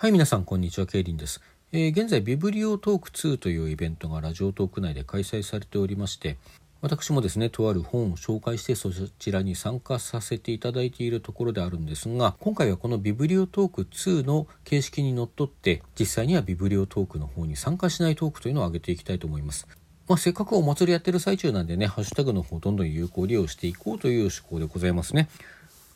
はい、皆さん、こんにちは。ケイリンです。えー現在、ビブリオトーク2というイベントがラジオトーク内で開催されておりまして、私もですね、とある本を紹介してそちらに参加させていただいているところであるんですが、今回はこのビブリオトーク2の形式にのっとって、実際にはビブリオトークの方に参加しないトークというのを上げていきたいと思います。まあ、せっかくお祭りやってる最中なんでね、ハッシュタグの方どんどん有効利用していこうという趣向でございますね。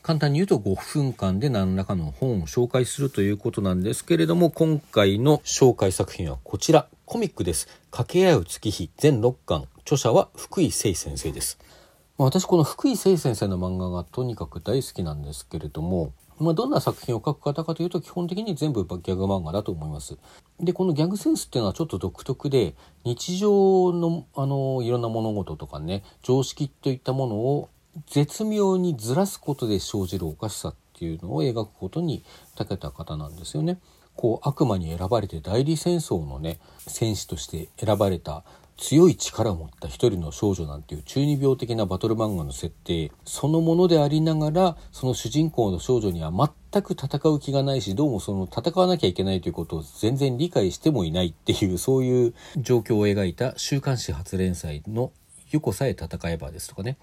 簡単に言うと5分間で何らかの本を紹介するということなんですけれども今回の紹介作品はこちら。コミックです。掛け合う月日全6巻。著者は福井誠先生です。私この福井誠先生の漫画がとにかく大好きなんですけれどもまあ、どんな作品を描く方かというと基本的に全部ギャグ漫画だと思います。でこのギャグセンスっていうのはちょっと独特で日常のあのいろんな物事とかね常識といったものを絶妙にずらすことで生じるおかしさっていうのを描くことに長けた方なんですよね。こう悪魔に選ばれて代理戦争のね戦士として選ばれた強い力を持った一人の少女なんていう中二病的なバトル漫画の設定そのものでありながらその主人公の少女には全く戦う気がないしどうもその戦わなきゃいけないということを全然理解してもいないっていうそういう状況を描いた週刊誌初連載の「ゆこさえ戦えば」ですとかね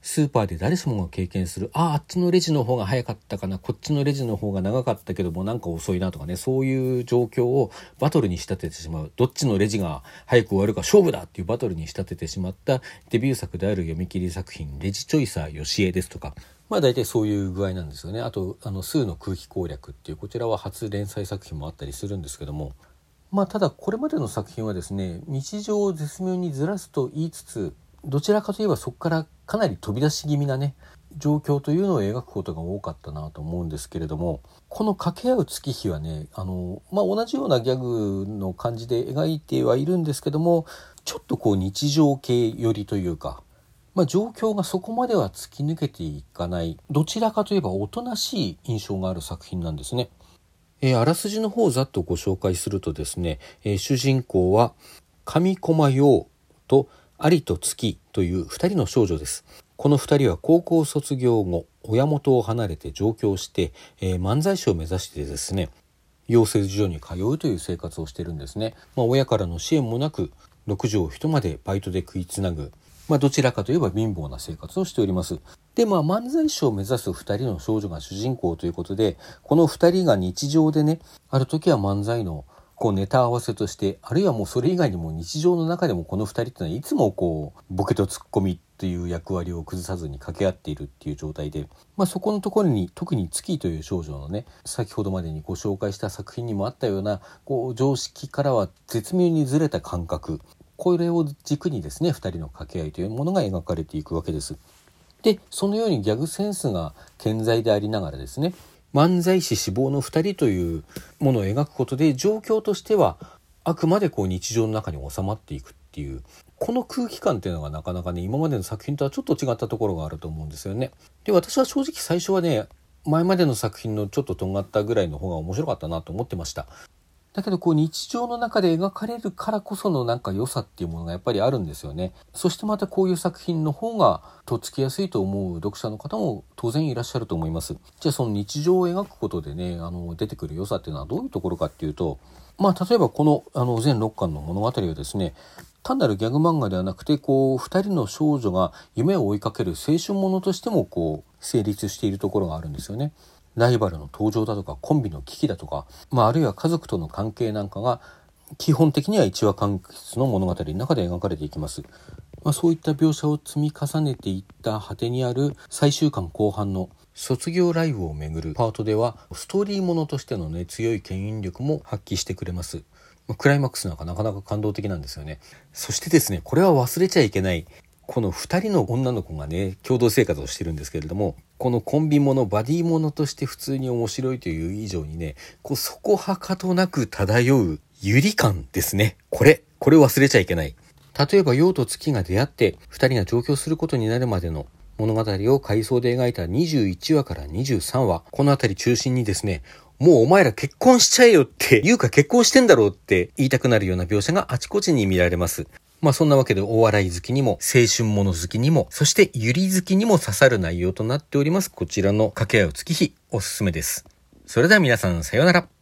スーパーで誰しもが経験するあああっちのレジの方が早かったかなこっちのレジの方が長かったけどもなんか遅いなとかねそういう状況をバトルに仕立ててしまう。どっちのレジが早く終わるか勝負だっていうバトルに仕立ててしまったデビュー作である読み切り作品「レジチョイサーよしえ」ですとか。まあ大体そういう具合なんですよね。あとあの「数の空気攻略」っていうこちらは初連載作品もあったりするんですけども。まあただこれまでの作品はですね日常を絶妙にずらすと言いつつどちらかといえばそこからかなり飛び出し気味なね状況というのを描くことが多かったなと思うんですけれどもこの掛け合う月日はねあの、まあ、同じようなギャグの感じで描いてはいるんですけどもちょっとこう日常系寄りというか、まあ、状況がそこまでは突き抜けていかないどちらかといえばおとなしい印象がある作品なんですね。えーあらすじの方をざっとご紹介するとですね、えー主人公は上駒陽と有と月という2人の少女です。この2人は高校卒業後親元を離れて上京して、えー漫才師を目指してですね養成所に通うという生活をしてるんですね。まあ、親からの支援もなく6畳一間でバイトで食いつなぐ、まあ、どちらかといえば貧乏な生活をしております。でまあ漫才師を目指す2人の少女が主人公ということでこの2人が日常でねある時は漫才のこうネタ合わせとしてあるいはもうそれ以外にも日常の中でもこの2人っていうのはいつもこうボケとツッコミっていう役割を崩さずに掛け合っているっていう状態で、まあ、そこのところに特に月という少女のね先ほどまでにご紹介した作品にもあったようなこう常識からは絶妙にずれた感覚これを軸にですね2人の掛け合いというものが描かれていくわけです。でそのようにギャグセンスが健在でありながらですね漫才師志望の2人というものを描くことで状況としてはあくまでこう日常の中に収まっていくっていうこの空気感っていうのがなかなかね今までの作品とはちょっと違ったところがあると思うんですよね。で私は正直最初はね前までの作品のちょっととんがったぐらいの方が面白かったなと思ってました。だけどこう日常の中で描かれるからこそのなんか良さっていうものがやっぱりあるんですよね。そしてまたこういう作品の方がとっつきやすいと思う読者の方も当然いらっしゃると思います。じゃあその日常を描くことでねあの出てくる良さっていうのはどういうところかっていうとまあ例えばこのあの全6巻の物語はですね単なるギャグ漫画ではなくてこう2人の少女が夢を追いかける青春ものとしてもこう成立しているところがあるんですよね。ライバルの登場だとかコンビの危機だとか、まあ、あるいは家族との関係なんかが基本的には一話完結の物語の中で描かれていきます。まあ、そういった描写を積み重ねていった果てにある最終巻後半の卒業ライブをめぐるパートではストーリーものとしてのね強い牽引力も発揮してくれます。まクライマックスなんかなかなか感動的なんですよね。そしてですね、これは忘れちゃいけない。この2人の女の子がね共同生活をしてるんですけれどもこのコンビものバディものとして普通に面白いという以上にねこうそこはかとなく漂うゆり感ですねこれこれ忘れちゃいけない例えば陽と月が出会って2人が上京することになるまでの物語を回想で描いた21話から23話この辺り中心にですねもうお前ら結婚しちゃえよっていうか結婚してんだろうって言いたくなるような描写があちこちに見られます。まあそんなわけでお笑い好きにも青春もの好きにもそしてゆり好きにも刺さる内容となっておりますこちらの掛け合う月日おすすめです。それでは皆さんさようなら。